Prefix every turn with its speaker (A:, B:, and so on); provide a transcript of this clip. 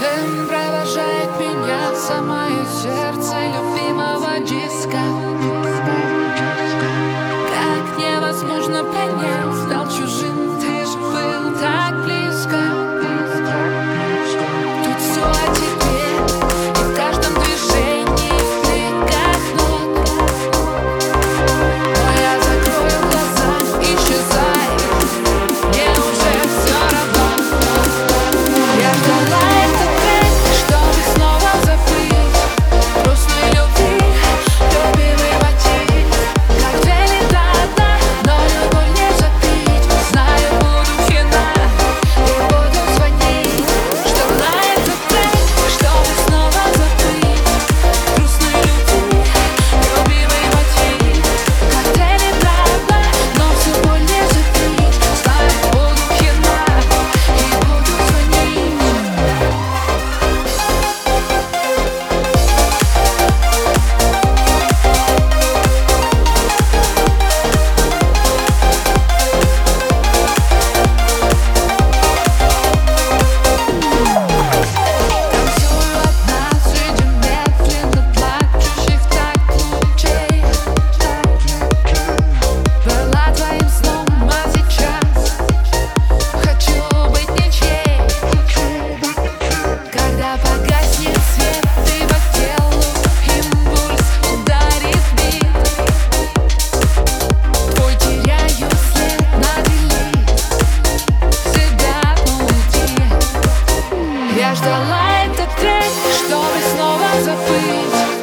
A: Дым провожает меня Палает этот чтобы снова забыть.